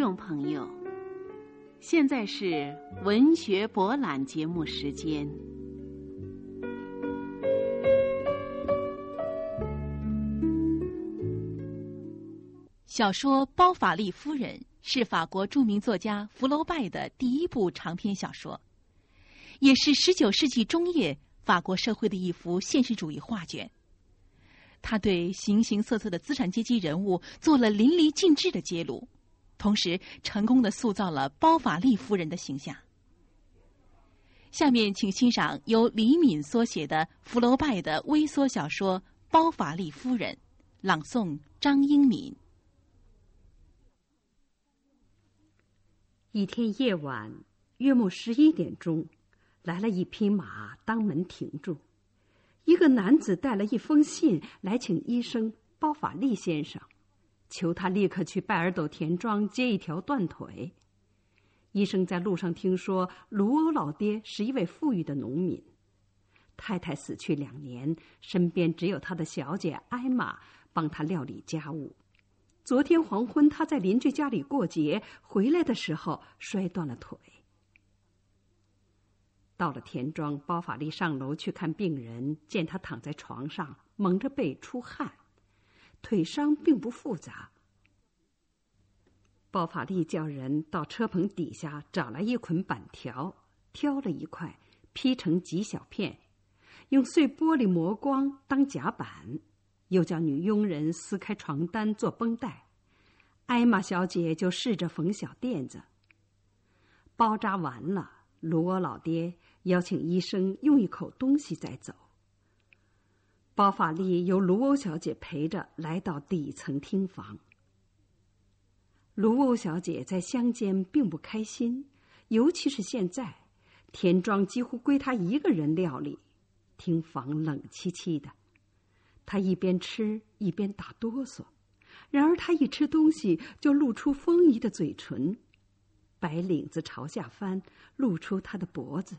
众朋友，现在是文学博览节目时间。小说《包法利夫人》是法国著名作家福楼拜的第一部长篇小说，也是十九世纪中叶法国社会的一幅现实主义画卷。他对形形色色的资产阶级人物做了淋漓尽致的揭露，同时成功的塑造了包法利夫人的形象。下面请欣赏由李敏所写的福楼拜的微缩小说《包法利夫人》，朗诵张英敏。一天夜晚，约莫十一点钟，来了一匹马，当门停住。一个男子带了一封信来，请医生包法利先生，求他立刻去拜尔斗田庄接一条断腿。医生在路上听说卢欧老爹是一位富裕的农民，太太死去两年，身边只有他的小姐艾玛帮他料理家务。昨天黄昏，他在邻居家里过节，回来的时候摔断了腿。到了田庄，包法利上楼去看病人，见他躺在床上，蒙着被出汗，腿伤并不复杂。包法利叫人到车棚底下找来一捆板条，挑了一块，劈成几小片，用碎玻璃磨光当夹板，又叫女佣人撕开床单做绷带，艾玛小姐就试着缝小垫子。包扎完了，卢欧老爹。邀请医生用一口东西再走。包法利由卢欧小姐陪着来到底层厅房。卢欧小姐在乡间并不开心，尤其是现在，田庄几乎归她一个人料理，厅房冷凄凄的。她一边吃一边打哆嗦，然而她一吃东西就露出丰腴的嘴唇，白领子朝下翻，露出她的脖子。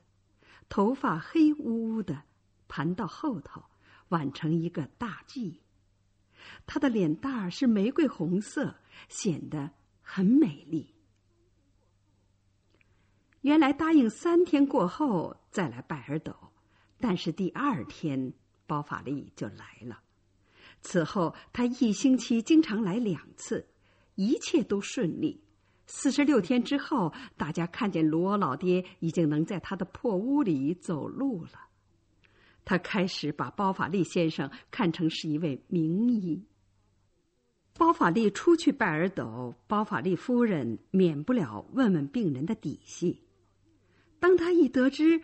头发黑乌乌的，盘到后头，挽成一个大髻。她的脸蛋儿是玫瑰红色，显得很美丽。原来答应三天过后再来拜尔斗，但是第二天包法利就来了。此后他一星期经常来两次，一切都顺利。四十六天之后，大家看见卢欧老爹已经能在他的破屋里走路了。他开始把包法利先生看成是一位名医。包法利出去拜尔斗，包法利夫人免不了问问病人的底细。当他一得知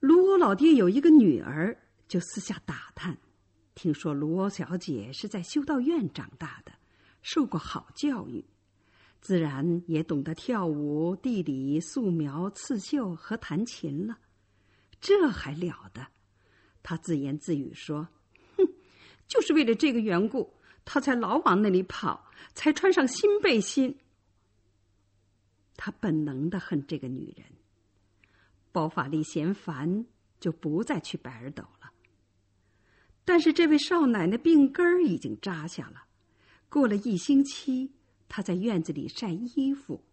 卢欧老爹有一个女儿，就私下打探，听说卢欧小姐是在修道院长大的，受过好教育。自然也懂得跳舞、地理、素描、刺绣和弹琴了，这还了得！他自言自语说：“哼，就是为了这个缘故，他才老往那里跑，才穿上新背心。”他本能的恨这个女人。包法利嫌烦，就不再去白尔斗了。但是这位少奶奶病根儿已经扎下了，过了一星期。她在院子里晒衣服，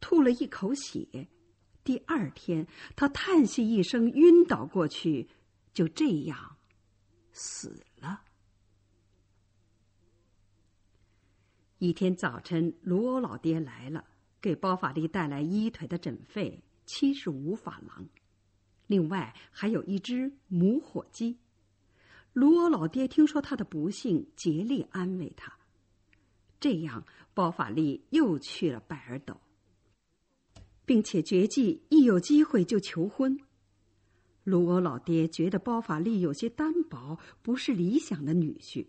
吐了一口血。第二天，她叹息一声，晕倒过去，就这样死了。一天早晨，卢欧老爹来了，给包法利带来一腿的诊费七十五法郎，另外还有一只母火鸡。卢欧老爹听说他的不幸，竭力安慰他。这样，包法利又去了拜尔斗，并且决计一有机会就求婚。卢欧老爹觉得包法利有些单薄，不是理想的女婿。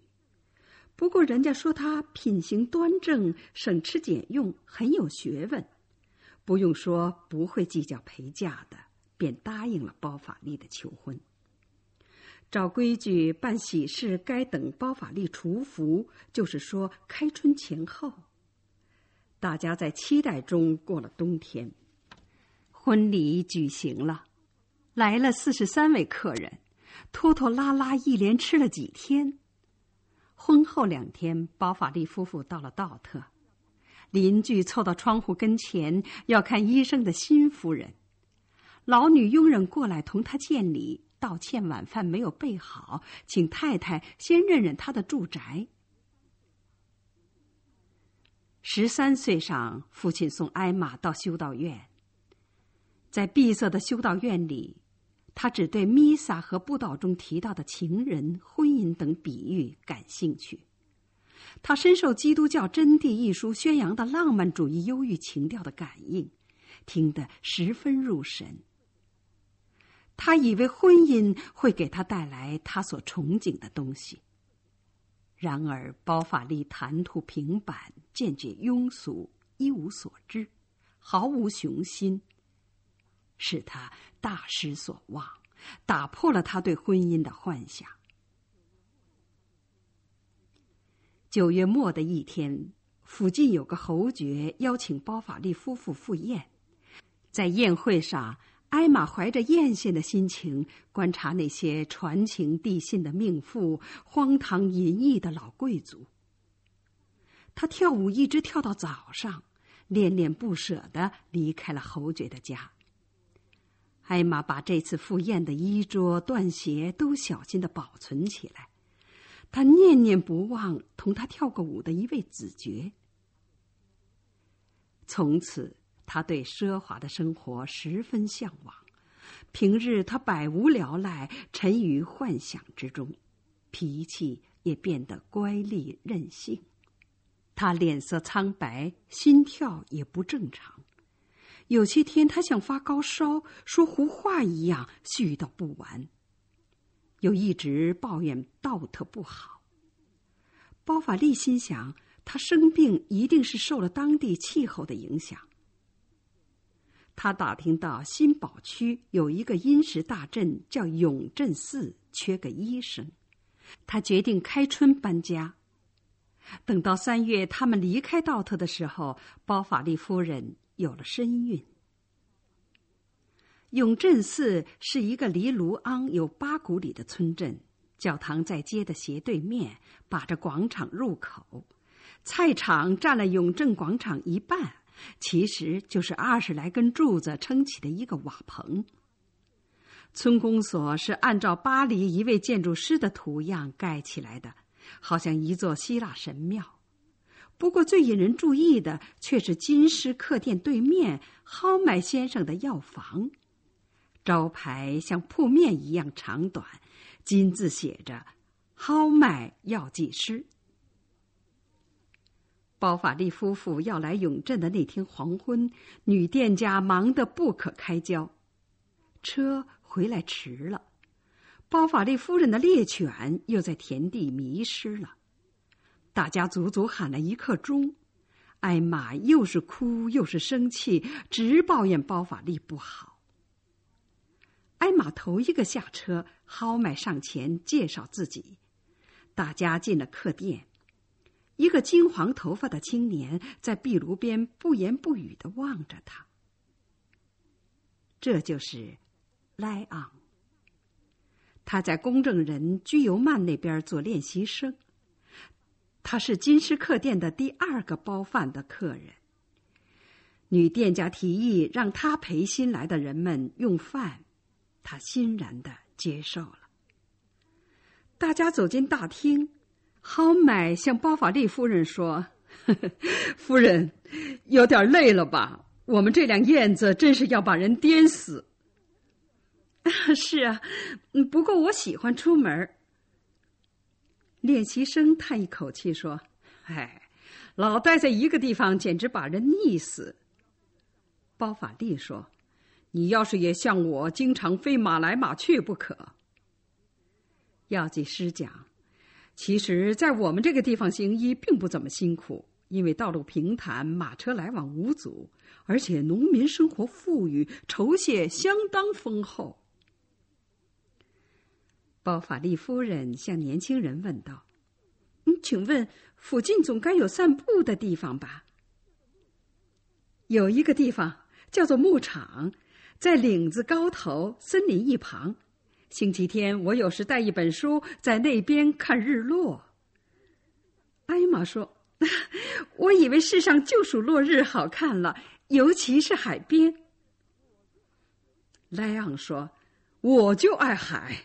不过人家说他品行端正，省吃俭用，很有学问，不用说不会计较陪嫁的，便答应了包法利的求婚。照规矩办喜事，该等包法利除服，就是说开春前后。大家在期待中过了冬天，婚礼举行了，来了四十三位客人，拖拖拉拉一连吃了几天。婚后两天，包法利夫妇到了道特，邻居凑到窗户跟前要看医生的新夫人，老女佣人过来同他见礼，道歉晚饭没有备好，请太太先认认他的住宅。十三岁上，父亲送艾玛到修道院，在闭塞的修道院里。他只对弥撒和布道中提到的情人、婚姻等比喻感兴趣。他深受基督教《真谛》一书宣扬的浪漫主义忧郁情调的感应，听得十分入神。他以为婚姻会给他带来他所憧憬的东西。然而，包法利谈吐平板，见解庸俗，一无所知，毫无雄心。使他大失所望，打破了他对婚姻的幻想。九月末的一天，附近有个侯爵邀请包法利夫妇赴宴。在宴会上，艾玛怀着艳羡的心情观察那些传情递信的命妇、荒唐淫逸的老贵族。他跳舞一直跳到早上，恋恋不舍的离开了侯爵的家。艾玛把这次赴宴的衣着、缎鞋都小心的保存起来。她念念不忘同他跳过舞的一位子爵。从此，他对奢华的生活十分向往。平日他百无聊赖，沉于幻想之中，脾气也变得乖戾任性。他脸色苍白，心跳也不正常。有些天，他像发高烧、说胡话一样絮叨不完，又一直抱怨道特不好。包法利心想，他生病一定是受了当地气候的影响。他打听到新堡区有一个殷实大镇叫永镇寺，缺个医生。他决定开春搬家。等到三月，他们离开道特的时候，包法利夫人。有了身孕。永镇寺是一个离卢昂有八古里的村镇，教堂在街的斜对面，把着广场入口，菜场占了永镇广场一半，其实就是二十来根柱子撑起的一个瓦棚。村公所是按照巴黎一位建筑师的图样盖起来的，好像一座希腊神庙。不过，最引人注意的却是金狮客店对面蒿麦先生的药房，招牌像铺面一样长短，金字写着“蒿麦药剂师”。包法利夫妇要来永镇的那天黄昏，女店家忙得不可开交，车回来迟了，包法利夫人的猎犬又在田地迷失了。大家足足喊了一刻钟，艾玛又是哭又是生气，直抱怨包法利不好。艾玛头一个下车，豪迈上前介绍自己。大家进了客店，一个金黄头发的青年在壁炉边不言不语的望着他。这就是莱昂，他在公证人居尤曼那边做练习生。他是金狮客店的第二个包饭的客人。女店家提议让他陪新来的人们用饭，他欣然的接受了。大家走进大厅，豪迈向包法利夫人说：“ 夫人，有点累了吧？我们这辆燕子真是要把人颠死。”是啊，不过我喜欢出门。练习生叹一口气说：“哎，老待在一个地方，简直把人腻死。”包法利说：“你要是也像我，经常飞马来马去不可。”药剂师讲：“其实，在我们这个地方行医并不怎么辛苦，因为道路平坦，马车来往无阻，而且农民生活富裕，酬谢相当丰厚。”包法利夫人向年轻人问道：“嗯，请问附近总该有散步的地方吧？”有一个地方叫做牧场，在岭子高头，森林一旁。星期天我有时带一本书在那边看日落。艾玛说：“ 我以为世上就属落日好看了，尤其是海边。莱昂说：“我就爱海。”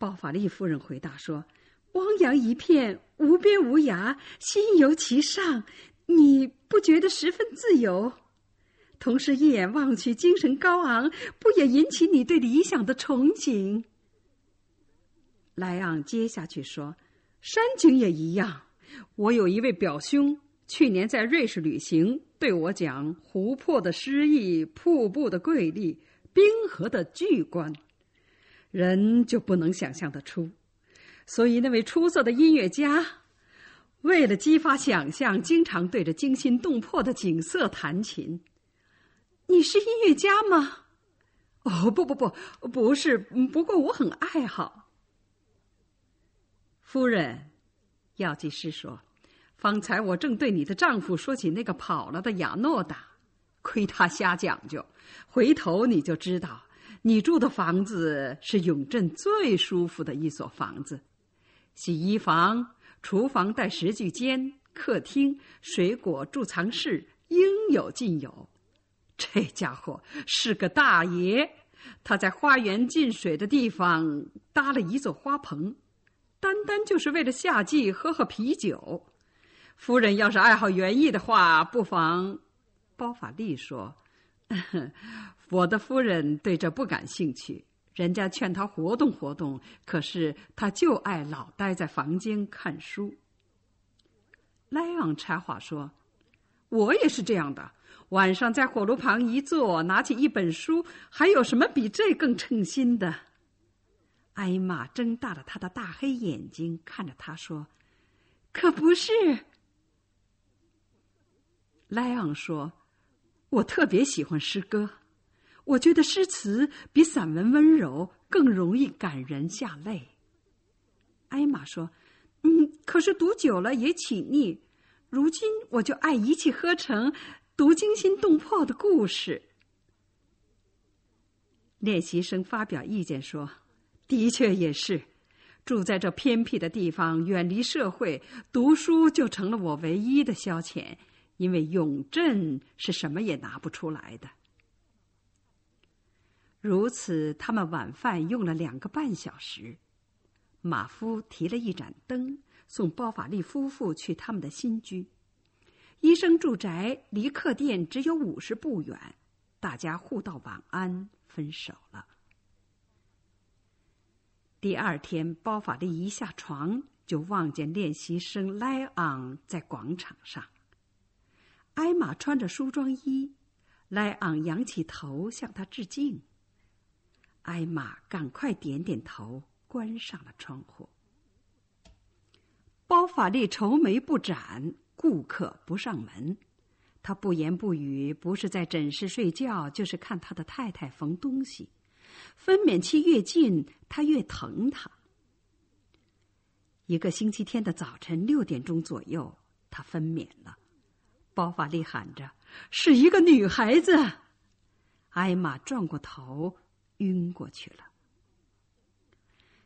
包法利夫人回答说：“汪洋一片，无边无涯，心游其上，你不觉得十分自由？同时一眼望去，精神高昂，不也引起你对理想的憧憬？”莱昂接下去说：“山景也一样。我有一位表兄，去年在瑞士旅行，对我讲湖泊的诗意，瀑布的瑰丽，冰河的巨观，人就不能想象得出。所以那位出色的音乐家，为了激发想象，经常对着惊心动魄的景色弹琴。你是音乐家吗？哦，不不不，不是。不过我很爱好。”夫人，药剂师说：“方才我正对你的丈夫说起那个跑了的亚诺达，亏他瞎讲究。回头你就知道，你住的房子是永镇最舒服的一所房子，洗衣房、厨房带食具间、客厅、水果贮藏室应有尽有。这家伙是个大爷，他在花园进水的地方搭了一座花棚。”单单就是为了夏季喝喝啤酒。夫人要是爱好园艺的话，不妨。包法利说：“ 我的夫人对这不感兴趣。人家劝她活动活动，可是她就爱老待在房间看书。”莱昂插话说：“我也是这样的。晚上在火炉旁一坐，拿起一本书，还有什么比这更称心的？”艾玛睁大了他的大黑眼睛，看着他说：“可不是。”莱昂说：“我特别喜欢诗歌，我觉得诗词比散文温柔，更容易感人下泪。”艾玛说：“嗯，可是读久了也起腻。如今我就爱一气呵成，读惊心动魄的故事。”练习生发表意见说。的确也是，住在这偏僻的地方，远离社会，读书就成了我唯一的消遣。因为永镇是什么也拿不出来的。如此，他们晚饭用了两个半小时。马夫提了一盏灯，送包法利夫妇去他们的新居。医生住宅离客店只有五十步远，大家互道晚安，分手了。第二天，包法利一下床就望见练习生莱昂在广场上。艾玛穿着梳妆衣，莱昂仰起头向他致敬。艾玛赶快点点头，关上了窗户。包法利愁眉不展，顾客不上门，他不言不语，不是在诊室睡觉，就是看他的太太缝东西。分娩期越近，他越疼他。一个星期天的早晨六点钟左右，他分娩了。包法利喊着：“是一个女孩子！”艾玛转过头，晕过去了。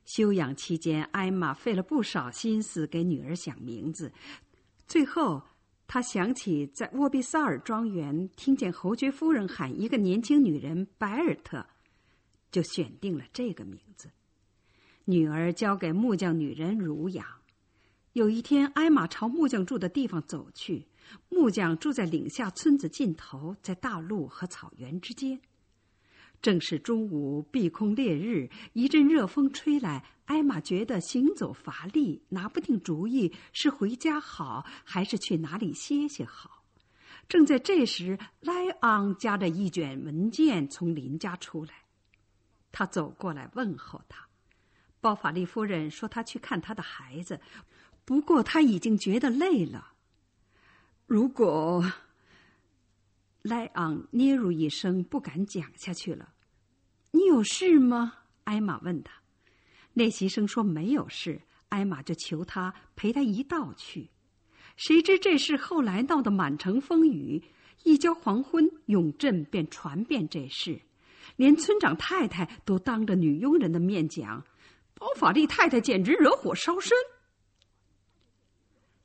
休养期间，艾玛费了不少心思给女儿想名字。最后，他想起在沃比萨尔庄园听见侯爵夫人喊一个年轻女人白尔特。就选定了这个名字。女儿交给木匠女人乳养。有一天，艾玛朝木匠住的地方走去。木匠住在岭下村子尽头，在大路和草原之间。正是中午，碧空烈日，一阵热风吹来，艾玛觉得行走乏力，拿不定主意，是回家好，还是去哪里歇歇好。正在这时，莱昂夹着一卷文件从林家出来。他走过来问候他，包法利夫人说：“他去看他的孩子，不过他已经觉得累了。”如果莱昂嗫嚅一声，不敢讲下去了。“你有事吗？”艾玛问他。练习生说：“没有事。”艾玛就求他陪他一道去。谁知这事后来闹得满城风雨，一交黄昏，永镇便传遍这事。连村长太太都当着女佣人的面讲，包法利太太简直惹火烧身。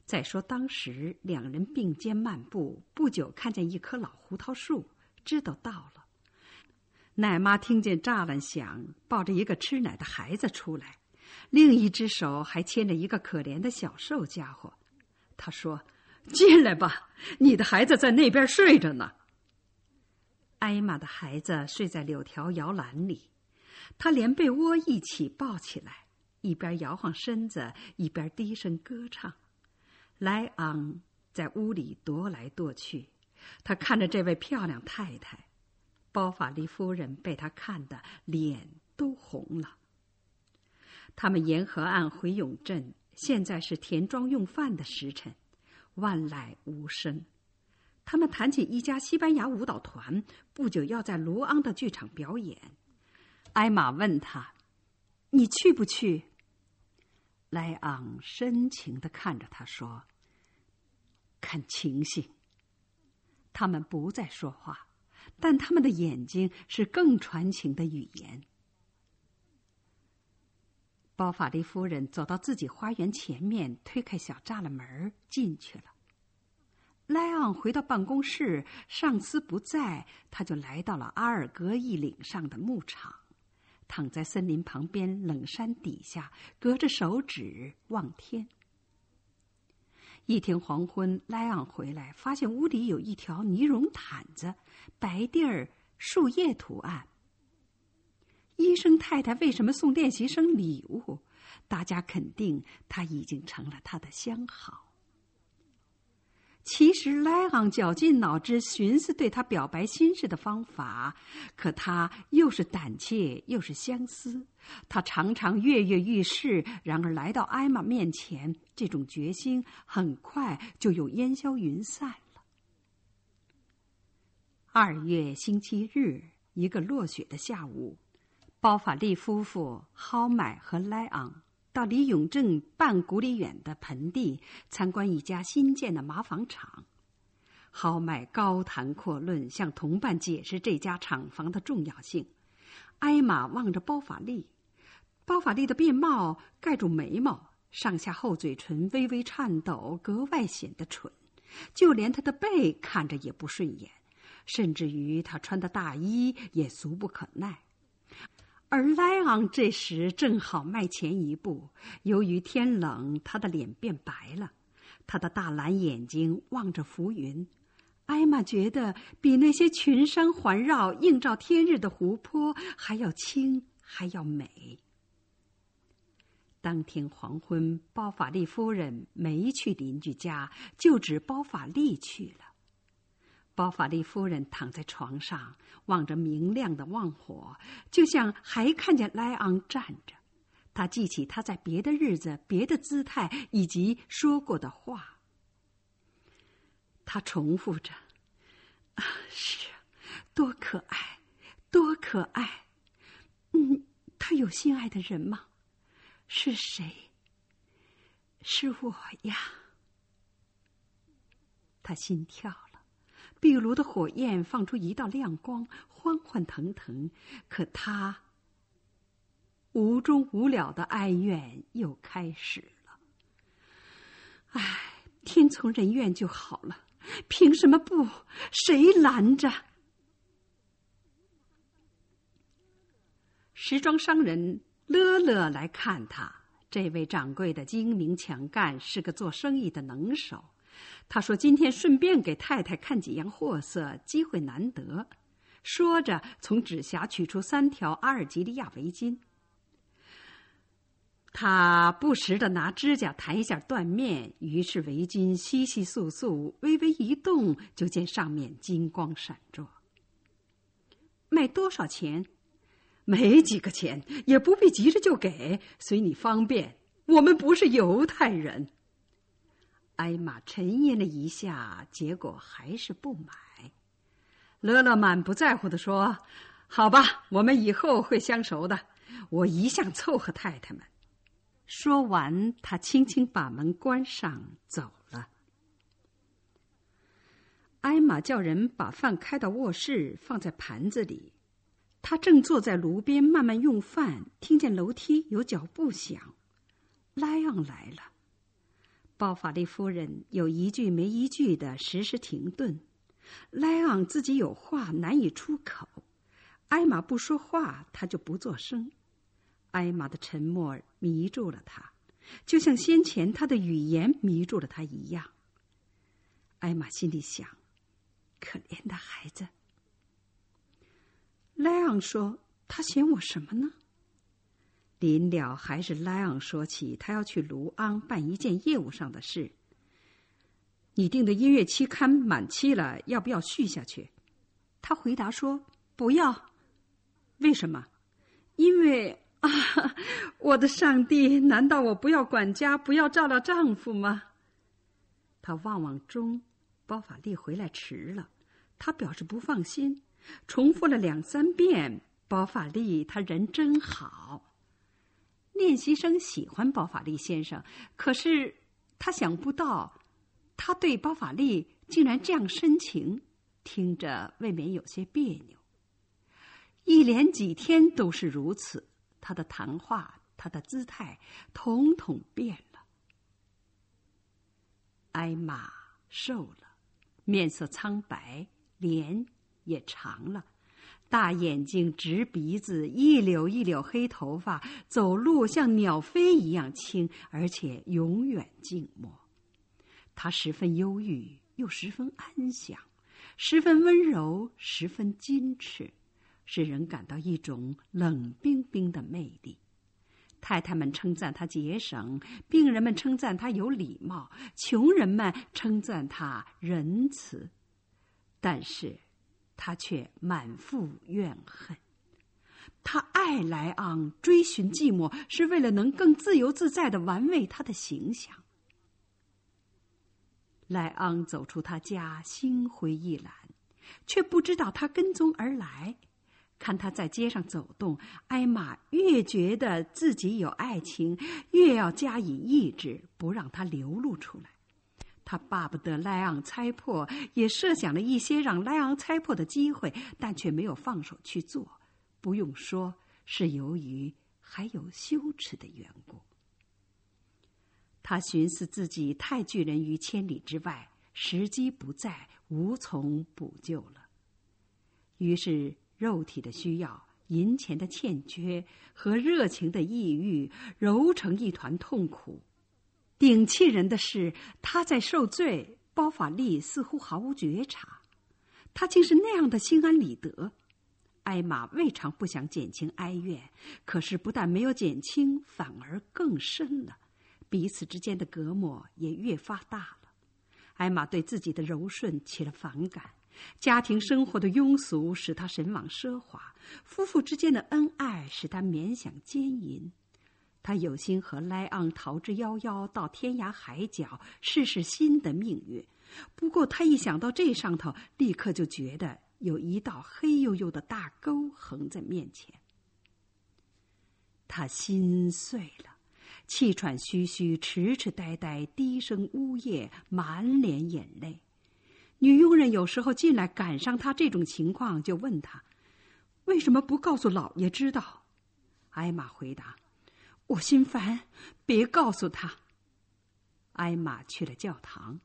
再说当时两人并肩漫步，不久看见一棵老胡桃树，知道到了。奶妈听见栅栏响，抱着一个吃奶的孩子出来，另一只手还牵着一个可怜的小瘦家伙。她说：“进来吧，你的孩子在那边睡着呢。”艾玛的孩子睡在柳条摇篮里，他连被窝一起抱起来，一边摇晃身子，一边低声歌唱。莱昂在屋里踱来踱去，他看着这位漂亮太太，包法利夫人被他看得脸都红了。他们沿河岸回永镇，现在是田庄用饭的时辰，万籁无声。他们谈起一家西班牙舞蹈团，不久要在卢昂的剧场表演。艾玛问他：“你去不去？”莱昂深情的看着他说：“看情形。”他们不再说话，但他们的眼睛是更传情的语言。包法利夫人走到自己花园前面，推开小栅栏门进去了。莱昂回到办公室，上司不在，他就来到了阿尔格一岭上的牧场，躺在森林旁边冷山底下，隔着手指望天。一天黄昏，莱昂回来，发现屋里有一条呢绒毯子，白地儿，树叶图案。医生太太为什么送练习生礼物？大家肯定他已经成了他的相好。其实莱昂绞尽脑汁寻思对他表白心事的方法，可他又是胆怯又是相思，他常常跃跃欲试。然而来到艾玛面前，这种决心很快就又烟消云散了。二月星期日，一个落雪的下午，包法利夫妇、蒿买和莱昂。到离永镇半古里远的盆地参观一家新建的麻纺厂，豪迈高谈阔论，向同伴解释这家厂房的重要性。艾玛望着包法利，包法利的便帽盖住眉毛，上下厚嘴唇微微颤抖，格外显得蠢。就连他的背看着也不顺眼，甚至于他穿的大衣也俗不可耐。而莱昂这时正好迈前一步，由于天冷，他的脸变白了，他的大蓝眼睛望着浮云。艾玛觉得比那些群山环绕、映照天日的湖泊还要清，还要美。当天黄昏，包法利夫人没去邻居家，就指包法利去了。包法利夫人躺在床上，望着明亮的旺火，就像还看见莱昂站着。他记起他在别的日子、别的姿态以及说过的话。他重复着：“啊，是，多可爱，多可爱。嗯，他有心爱的人吗？是谁？是我呀。”他心跳了。壁炉的火焰放出一道亮光，欢欢腾腾。可他无终无了的哀怨又开始了。唉，天从人愿就好了，凭什么不？谁拦着？时装商人乐乐来看他。这位掌柜的精明强干，是个做生意的能手。他说：“今天顺便给太太看几样货色，机会难得。”说着，从纸匣取出三条阿尔及利亚围巾。他不时的拿指甲弹一下缎面，于是围巾窸窸窣窣，微微一动，就见上面金光闪烁。卖多少钱？没几个钱，也不必急着就给，随你方便。我们不是犹太人。艾玛沉吟了一下，结果还是不买。乐乐满不在乎的说：“好吧，我们以后会相熟的。我一向凑合太太们。”说完，他轻轻把门关上，走了。艾玛叫人把饭开到卧室，放在盘子里。他正坐在炉边慢慢用饭，听见楼梯有脚步响，莱昂来了。包法利夫人有一句没一句的时时停顿，莱昂自己有话难以出口，艾玛不说话，他就不作声。艾玛的沉默迷住了他，就像先前他的语言迷住了他一样。艾玛心里想：可怜的孩子。莱昂说：“他嫌我什么呢？”临了，还是莱昂说起他要去卢昂办一件业务上的事。你订的音乐期刊满期了，要不要续下去？他回答说：“不要。”为什么？因为啊，我的上帝！难道我不要管家，不要照料丈夫吗？他望望钟，包法利回来迟了，他表示不放心，重复了两三遍：“包法利，他人真好。”练习生喜欢包法利先生，可是他想不到，他对包法利竟然这样深情，听着未免有些别扭。一连几天都是如此，他的谈话，他的姿态，统统变了。艾玛瘦了，面色苍白，脸也长了。大眼睛、直鼻子、一绺一绺黑头发，走路像鸟飞一样轻，而且永远静默。他十分忧郁，又十分安详，十分温柔，十分矜持，使人感到一种冷冰冰的魅力。太太们称赞他节省，病人们称赞他有礼貌，穷人们称赞他仁慈，但是。他却满腹怨恨。他爱莱昂，追寻寂寞，是为了能更自由自在的玩味他的形象。莱昂走出他家，心灰意懒，却不知道他跟踪而来。看他在街上走动，艾玛越觉得自己有爱情，越要加以抑制，不让他流露出来。他巴不得莱昂猜破，也设想了一些让莱昂猜破的机会，但却没有放手去做。不用说，是由于还有羞耻的缘故。他寻思自己太拒人于千里之外，时机不在，无从补救了。于是，肉体的需要、银钱的欠缺和热情的抑郁，揉成一团痛苦。顶气人的是，他在受罪，包法利似乎毫无觉察，他竟是那样的心安理得。艾玛未尝不想减轻哀怨，可是不但没有减轻，反而更深了，彼此之间的隔膜也越发大了。艾玛对自己的柔顺起了反感，家庭生活的庸俗使他神往奢华，夫妇之间的恩爱使他勉想奸淫。他有心和莱昂逃之夭夭，到天涯海角试试新的命运。不过，他一想到这上头，立刻就觉得有一道黑黝黝的大沟横在面前。他心碎了，气喘吁吁，痴痴呆呆，低声呜咽，满脸眼泪。女佣人有时候进来赶上他这种情况，就问他：“为什么不告诉老爷知道？”艾玛回答。我心烦，别告诉他。艾玛去了教堂，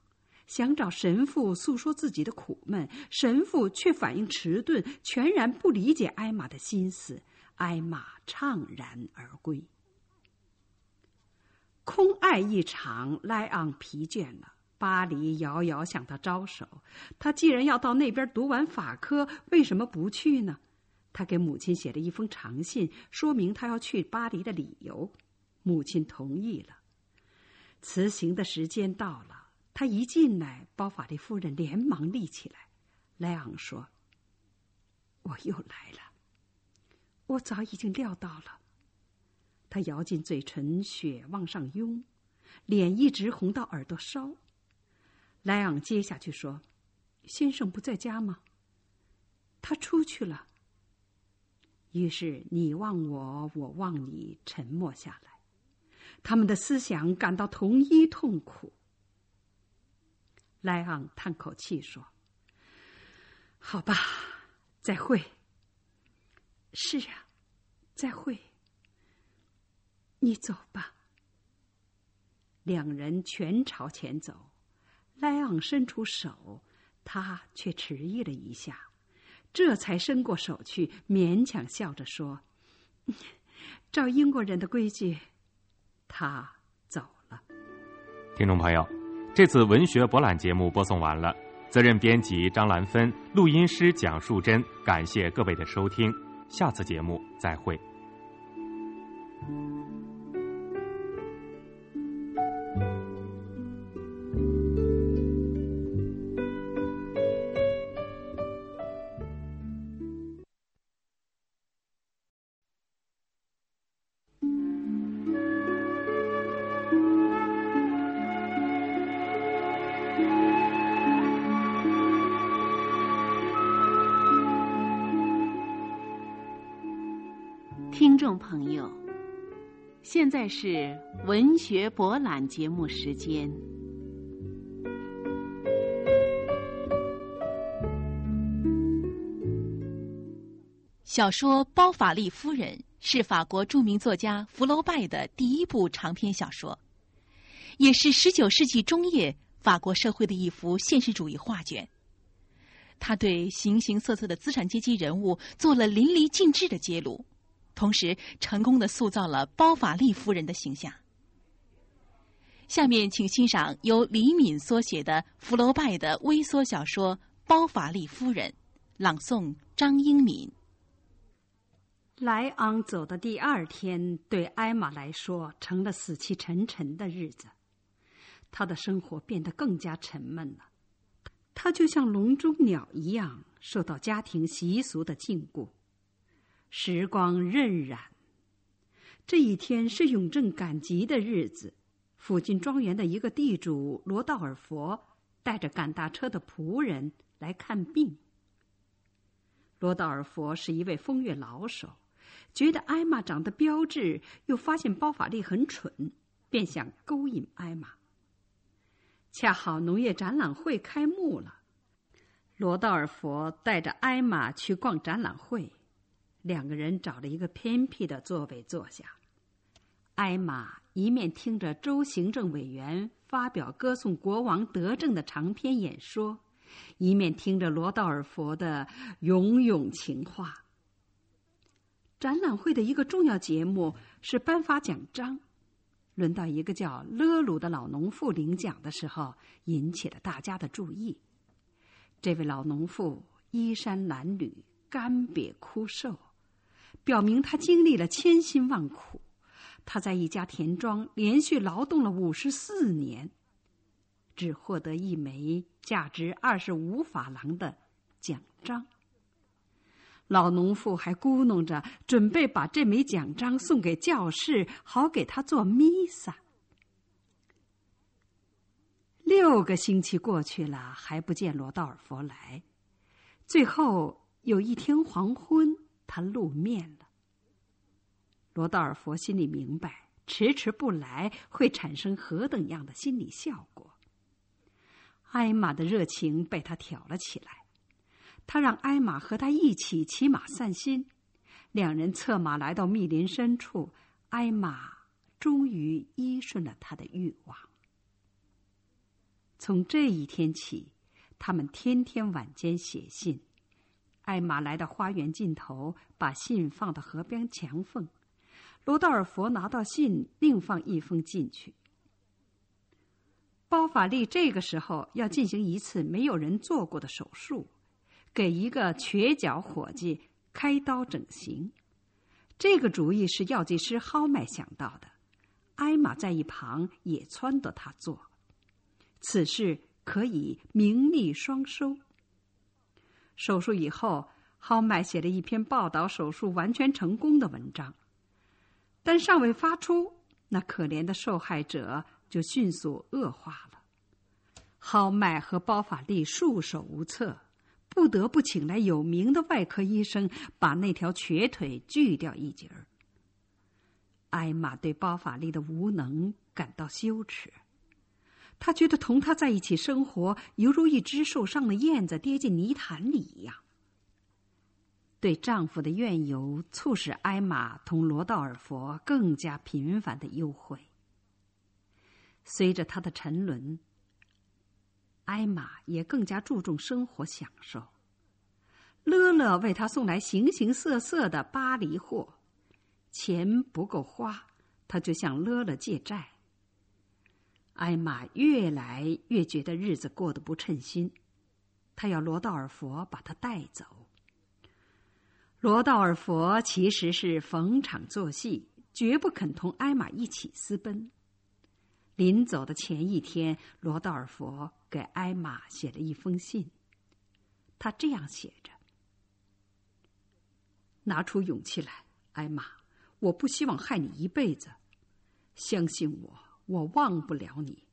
想找神父诉说自己的苦闷，神父却反应迟钝，全然不理解艾玛的心思。艾玛怅然而归。空爱一场，莱昂疲倦了。巴黎遥遥向他招手，他既然要到那边读完法科，为什么不去呢？他给母亲写了一封长信，说明他要去巴黎的理由。母亲同意了。辞行的时间到了，他一进来，包法利夫人连忙立起来。莱昂说：“我又来了，我早已经料到了。”他咬紧嘴唇，血往上涌，脸一直红到耳朵梢。莱昂接下去说：“先生不在家吗？”他出去了。于是你望我，我望你，沉默下来。他们的思想感到同一痛苦。莱昂叹口气说：“好吧，再会。”“是啊，再会。”“你走吧。”两人全朝前走，莱昂伸出手，他却迟疑了一下，这才伸过手去，勉强笑着说：“ 照英国人的规矩，他走了。”听众朋友，这次文学博览节目播送完了，责任编辑张兰芬，录音师蒋树珍，感谢各位的收听，下次节目再会。听众朋友，现在是文学博览节目时间。小说《包法利夫人》是法国著名作家福楼拜的第一部长篇小说，也是十九世纪中叶法国社会的一幅现实主义画卷。他对形形色色的资产阶级人物做了淋漓尽致的揭露。同时，成功的塑造了包法利夫人的形象。下面，请欣赏由李敏所写的福楼拜的微缩小说《包法利夫人》，朗诵张英敏。莱昂走的第二天，对艾玛来说成了死气沉沉的日子。她的生活变得更加沉闷了。她就像笼中鸟一样，受到家庭习俗的禁锢。时光荏苒。这一天是永正赶集的日子，附近庄园的一个地主罗道尔佛带着赶大车的仆人来看病。罗道尔佛是一位风月老手，觉得艾玛长得标致，又发现包法利很蠢，便想勾引艾玛。恰好农业展览会开幕了，罗道尔佛带着艾玛去逛展览会。两个人找了一个偏僻的座位坐下，艾玛一面听着州行政委员发表歌颂国王德政的长篇演说，一面听着罗道尔佛的咏咏情话。展览会的一个重要节目是颁发奖章，轮到一个叫勒鲁的老农妇领奖的时候，引起了大家的注意。这位老农妇衣衫褴褛、干瘪枯瘦。表明他经历了千辛万苦，他在一家田庄连续劳动了五十四年，只获得一枚价值二十五法郎的奖章。老农妇还咕哝着，准备把这枚奖章送给教士，好给他做弥撒。六个星期过去了，还不见罗道尔佛来。最后有一天黄昏。他露面了。罗道尔佛心里明白，迟迟不来会产生何等样的心理效果。艾玛的热情被他挑了起来，他让艾玛和他一起骑马散心。两人策马来到密林深处，艾玛终于依顺了他的欲望。从这一天起，他们天天晚间写信。艾玛来到花园尽头，把信放到河边墙缝。罗道尔佛拿到信，另放一封进去。包法利这个时候要进行一次没有人做过的手术，给一个瘸脚伙计开刀整形。这个主意是药剂师蒿麦想到的，艾玛在一旁也撺掇他做。此事可以名利双收。手术以后，豪麦写了一篇报道手术完全成功的文章，但尚未发出，那可怜的受害者就迅速恶化了。豪麦和包法利束手无策，不得不请来有名的外科医生，把那条瘸腿锯掉一截儿。艾玛对包法利的无能感到羞耻。她觉得同他在一起生活，犹如一只受伤的燕子跌进泥潭里一样。对丈夫的怨尤，促使艾玛同罗道尔佛更加频繁的幽会。随着他的沉沦，艾玛也更加注重生活享受。乐乐为他送来形形色色的巴黎货，钱不够花，他就向乐乐借债。艾玛越来越觉得日子过得不称心，他要罗道尔佛把他带走。罗道尔佛其实是逢场作戏，绝不肯同艾玛一起私奔。临走的前一天，罗道尔佛给艾玛写了一封信，他这样写着：“拿出勇气来，艾玛，我不希望害你一辈子，相信我。”我忘不了你，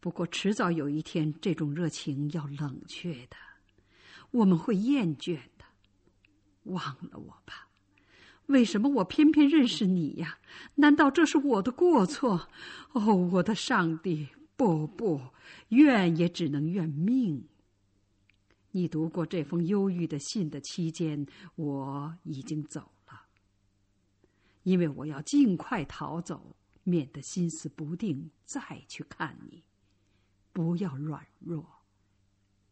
不过迟早有一天，这种热情要冷却的，我们会厌倦的。忘了我吧，为什么我偏偏认识你呀？难道这是我的过错？哦，我的上帝！不不，怨也只能怨命。你读过这封忧郁的信的期间，我已经走了，因为我要尽快逃走。免得心思不定，再去看你。不要软弱，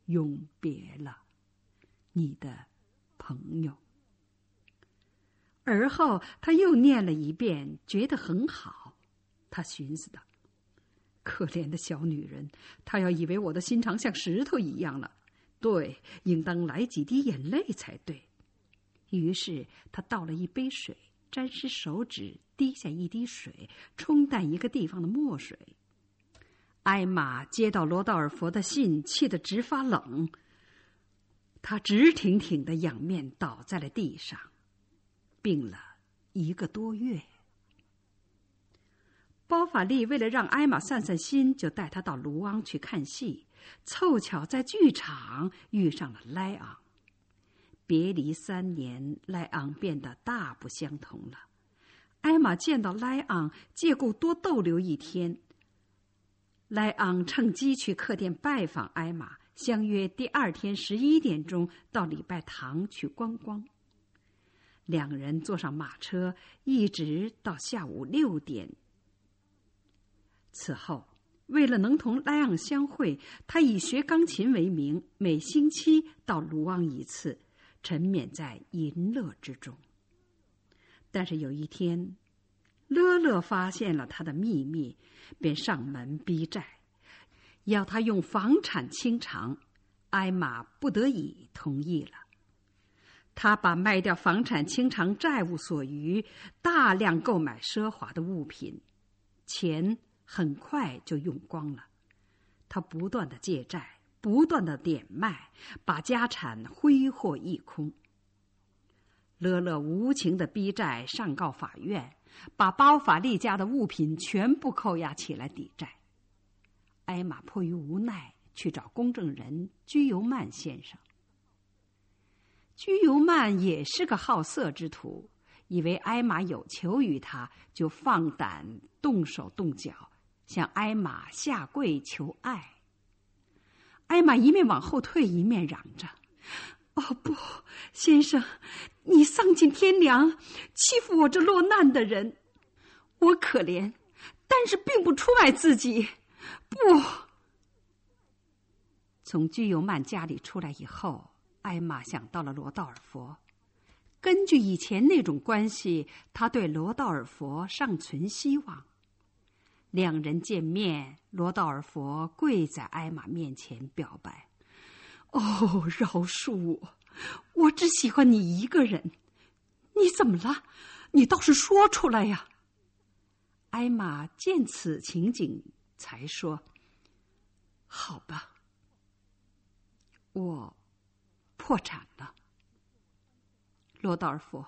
永别了，你的朋友。而后他又念了一遍，觉得很好。他寻思道：“可怜的小女人，她要以为我的心肠像石头一样了。对，应当来几滴眼泪才对。”于是他倒了一杯水。沾湿手指，滴下一滴水，冲淡一个地方的墨水。艾玛接到罗道尔佛的信，气得直发冷。他直挺挺的仰面倒在了地上，病了一个多月。包法利为了让艾玛散散心，就带他到卢昂去看戏，凑巧在剧场遇上了莱昂。别离三年，莱昂变得大不相同了。艾玛见到莱昂，借故多逗留一天。莱昂趁机去客店拜访艾玛，相约第二天十一点钟到礼拜堂去观光。两人坐上马车，一直到下午六点。此后，为了能同莱昂相会，他以学钢琴为名，每星期到卢旺一次。沉湎在淫乐之中。但是有一天，乐乐发现了他的秘密，便上门逼债，要他用房产清偿。艾玛不得已同意了。他把卖掉房产清偿债务所余，大量购买奢华的物品，钱很快就用光了。他不断的借债。不断的点卖，把家产挥霍一空。乐乐无情的逼债，上告法院，把包法利家的物品全部扣押起来抵债。艾玛迫于无奈，去找公证人居尤曼先生。居尤曼也是个好色之徒，以为艾玛有求于他，就放胆动手动脚，向艾玛下跪求爱。艾玛一面往后退，一面嚷着：“哦不，先生，你丧尽天良，欺负我这落难的人。我可怜，但是并不出卖自己。不。”从居尤曼家里出来以后，艾玛想到了罗道尔佛。根据以前那种关系，他对罗道尔佛尚存希望。两人见面，罗道尔佛跪在艾玛面前表白：“哦，饶恕我，我只喜欢你一个人。你怎么了？你倒是说出来呀！”艾玛见此情景，才说：“好吧，我破产了。罗道尔佛，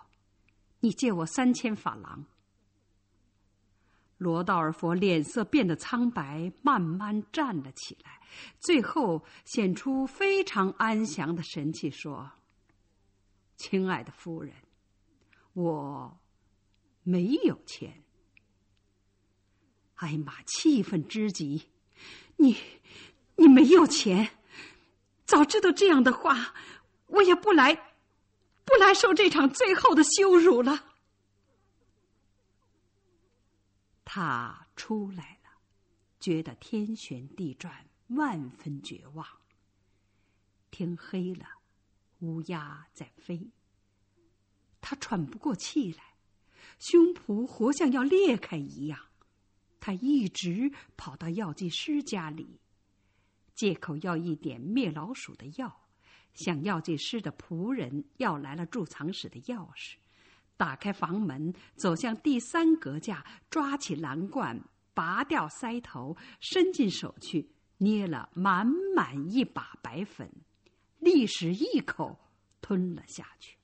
你借我三千法郎。”罗道尔佛脸色变得苍白，慢慢站了起来，最后显出非常安详的神气，说：“亲爱的夫人，我没有钱。”艾玛气愤之极：“你，你没有钱？早知道这样的话，我也不来，不来受这场最后的羞辱了。”他出来了，觉得天旋地转，万分绝望。天黑了，乌鸦在飞。他喘不过气来，胸脯活像要裂开一样。他一直跑到药剂师家里，借口要一点灭老鼠的药，向药剂师的仆人要来了贮藏室的钥匙，打开房门，走向第三格架，抓起蓝罐，拔掉塞头，伸进手去，捏了满满一把白粉，立时一口吞了下去。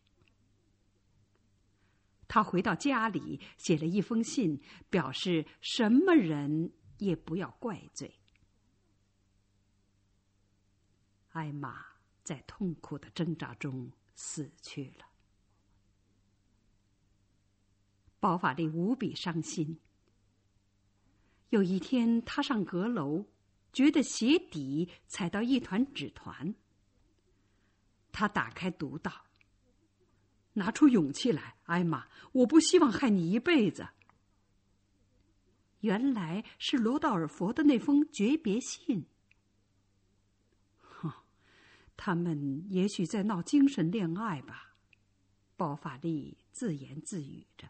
他回到家里，写了一封信，表示什么人也不要怪罪。艾玛在痛苦的挣扎中死去了。包法利无比伤心。有一天，他上阁楼，觉得鞋底踩到一团纸团。他打开读道。拿出勇气来，艾玛！我不希望害你一辈子。原来是罗道尔佛的那封诀别信。哼，他们也许在闹精神恋爱吧？包法利自言自语着。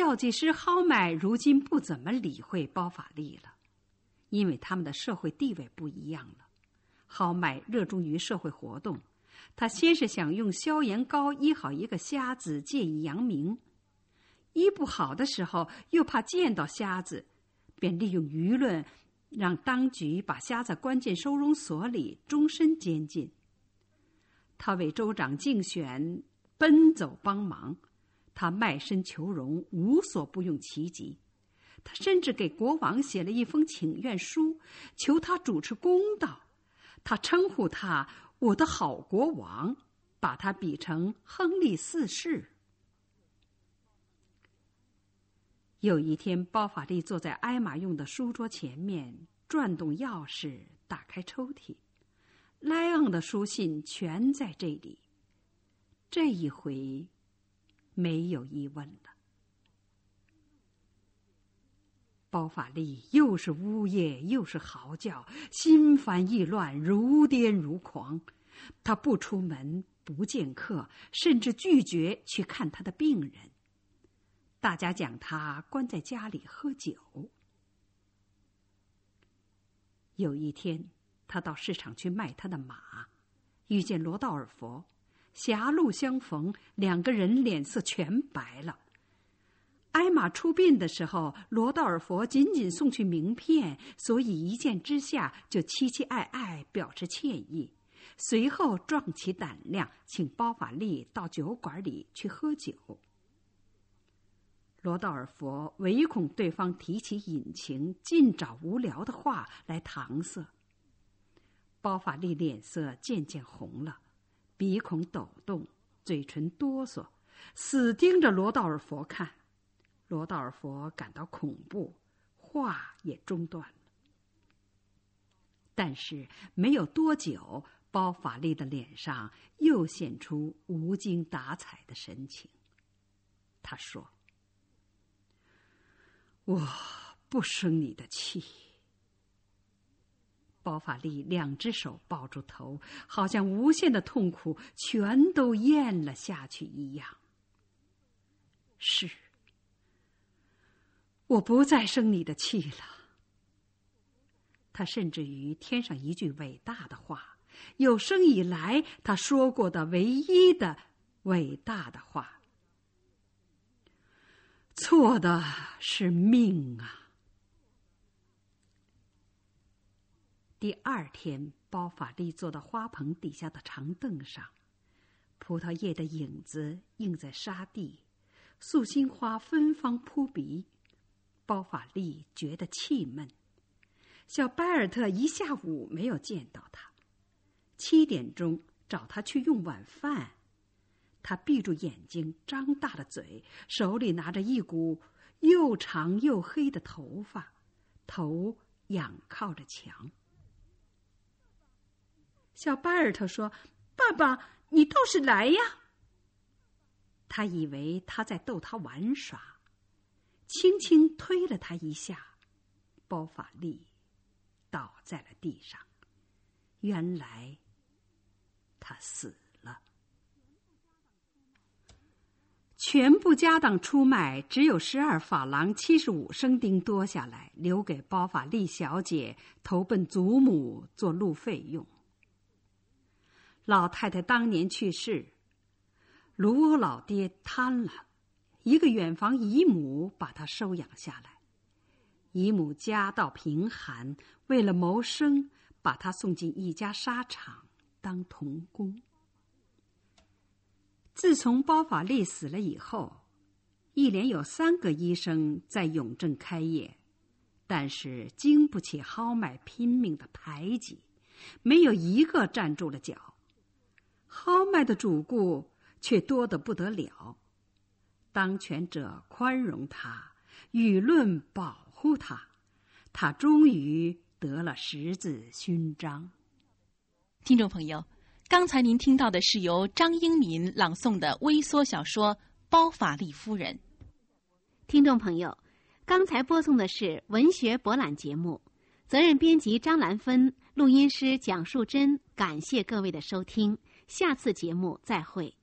药剂师蒿麦如今不怎么理会包法利了，因为他们的社会地位不一样了。蒿麦热衷于社会活动，他先是想用消炎膏医好一个瞎子，借以扬名；医不好的时候，又怕见到瞎子，便利用舆论，让当局把瞎子关进收容所里，终身监禁。他为州长竞选奔走帮忙，他卖身求荣，无所不用其极。他甚至给国王写了一封请愿书，求他主持公道。他称呼他“我的好国王”，把他比成亨利四世。有一天，包法利坐在艾玛用的书桌前面，转动钥匙，打开抽屉，莱昂的书信全在这里。这一回，没有疑问了。包法利又是呜咽又是嚎叫，心烦意乱，如癫如狂。他不出门，不见客，甚至拒绝去看他的病人。大家讲他关在家里喝酒。有一天，他到市场去卖他的马，遇见罗道尔佛，狭路相逢，两个人脸色全白了。艾玛出殡的时候，罗道尔佛仅仅送去名片，所以一见之下就凄凄爱爱，表示歉意。随后壮起胆量，请包法利到酒馆里去喝酒。罗道尔佛唯恐对方提起隐情，尽找无聊的话来搪塞。包法利脸色渐渐红了，鼻孔抖动，嘴唇哆嗦，死盯着罗道尔佛看。罗道尔佛感到恐怖，话也中断了。但是没有多久，包法利的脸上又现出无精打采的神情。他说：“我不生你的气。”包法利两只手抱住头，好像无限的痛苦全都咽了下去一样。是。我不再生你的气了。他甚至于添上一句伟大的话，有生以来他说过的唯一的伟大的话：错的是命啊！第二天，包法利坐到花棚底下的长凳上，葡萄叶的影子映在沙地，素心花芬芳扑鼻。包法利觉得气闷，小巴尔特一下午没有见到他，七点钟找他去用晚饭，他闭住眼睛，张大了嘴，手里拿着一股又长又黑的头发，头仰靠着墙。小巴尔特说：“爸爸，你倒是来呀！”他以为他在逗他玩耍。轻轻推了他一下，包法利倒在了地上。原来他死了，全部家当出卖，只有十二法郎七十五生丁多下来，留给包法利小姐投奔祖母做路费用。老太太当年去世，卢欧老爹瘫了，一个远房姨母把他收养下来。姨母家道贫寒，为了谋生。把他送进一家纱厂当童工。自从包法利死了以后，一连有三个医生在永镇开业，但是经不起豪迈拼命的排挤，没有一个站住了脚。豪迈的主顾却多得不得了，当权者宽容他，舆论保护他，他终于。得了十字勋章。听众朋友，刚才您听到的是由张英民朗诵的微缩小说《包法利夫人》。听众朋友，刚才播送的是文学博览节目，责任编辑张兰芬，录音师蒋树珍。感谢各位的收听，下次节目再会。